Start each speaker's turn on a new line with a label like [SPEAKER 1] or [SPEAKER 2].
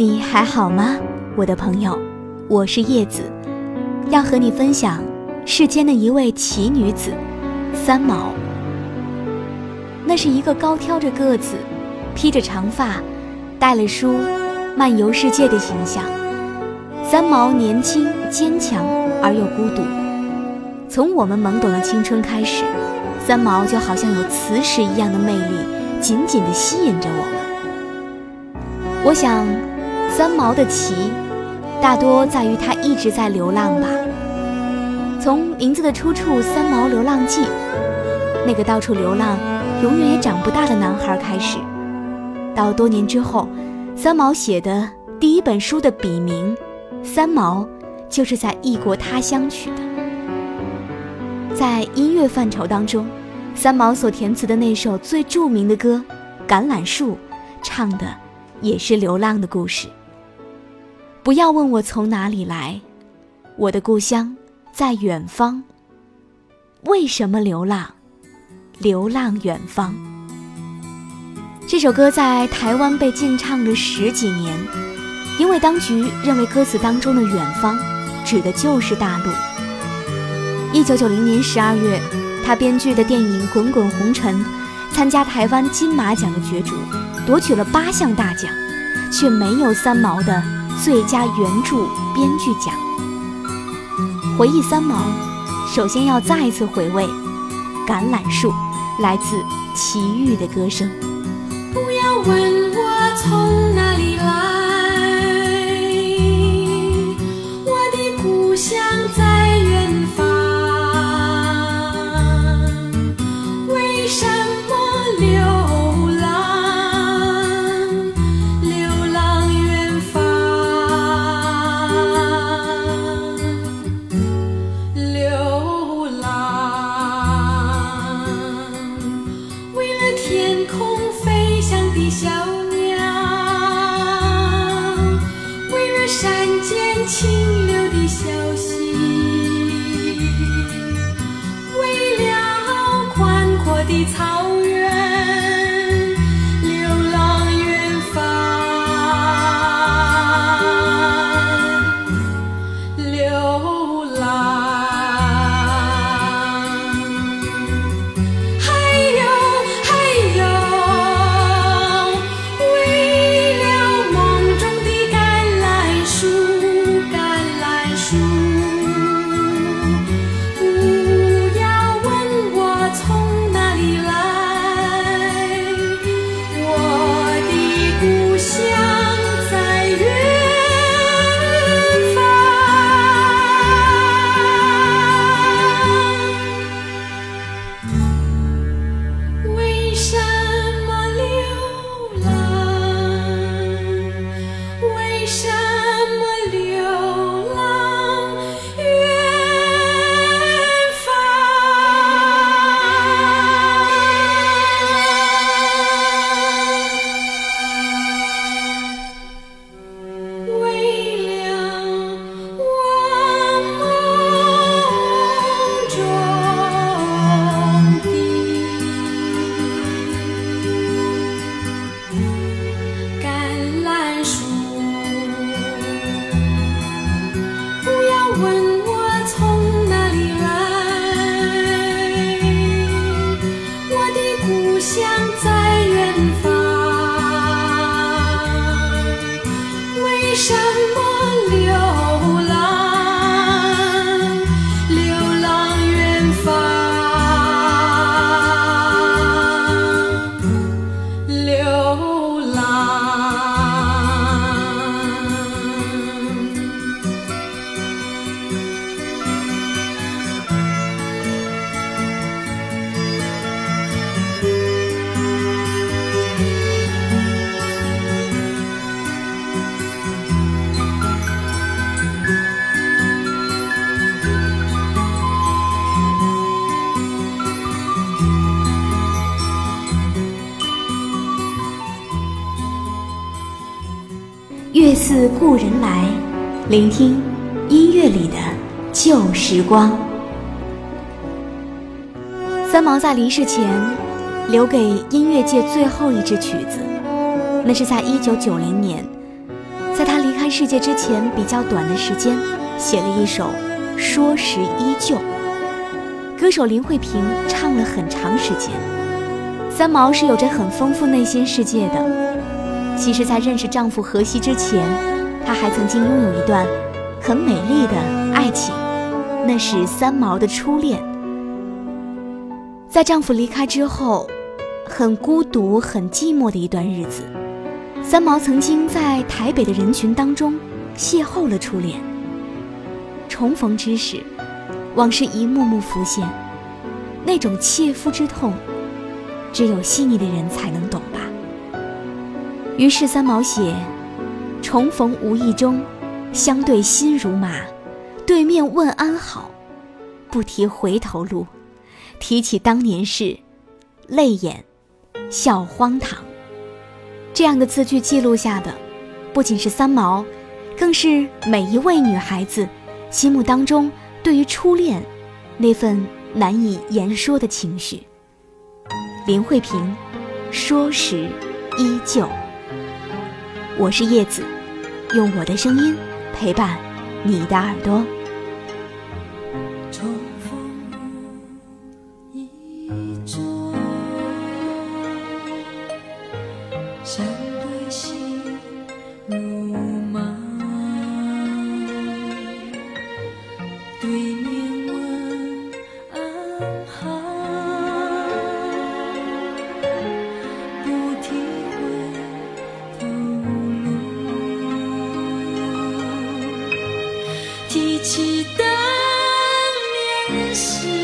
[SPEAKER 1] 你还好吗，我的朋友？我是叶子，要和你分享世间的一位奇女子——三毛。那是一个高挑着个子、披着长发、带了书、漫游世界的形象。三毛年轻、坚强而又孤独。从我们懵懂的青春开始，三毛就好像有磁石一样的魅力，紧紧地吸引着我们。我想。三毛的奇，大多在于他一直在流浪吧。从名字的出处《三毛流浪记》，那个到处流浪、永远也长不大的男孩开始，到多年之后，三毛写的第一本书的笔名“三毛”，就是在异国他乡取的。在音乐范畴当中，三毛所填词的那首最著名的歌《橄榄树》，唱的也是流浪的故事。不要问我从哪里来，我的故乡在远方。为什么流浪？流浪远方。这首歌在台湾被禁唱了十几年，因为当局认为歌词当中的远方指的就是大陆。一九九零年十二月，他编剧的电影《滚滚红尘》参加台湾金马奖的角逐，夺取了八项大奖，却没有三毛的。最佳原著编剧奖。回忆三毛，首先要再一次回味《橄榄树》，来自齐豫的歌声。
[SPEAKER 2] 不要问我从自故
[SPEAKER 1] 人来，聆听音乐里的旧时光。三毛在离世前留给音乐界最后一支曲子，那是在一九九零年，在他离开世界之前比较短的时间，写了一首《说时依旧》。歌手林慧萍唱了很长时间。三毛是有着很丰富内心世界的。其实，在认识丈夫荷西之前，她还曾经拥有一段很美丽的爱情，那是三毛的初恋。在丈夫离开之后，很孤独、很寂寞的一段日子。三毛曾经在台北的人群当中邂逅了初恋。重逢之时，往事一幕幕浮现，那种切肤之痛，只有细腻的人才能懂吧。于是三毛写：“重逢无意中，相对心如麻，对面问安好，不提回头路。”提起当年事，泪眼，笑荒唐。这样的字句记录下的，不仅是三毛，更是每一位女孩子心目当中对于初恋那份难以言说的情绪。林慧萍，说时依旧。我是叶子，用我的声音陪伴你的耳朵。
[SPEAKER 2] 提起当年事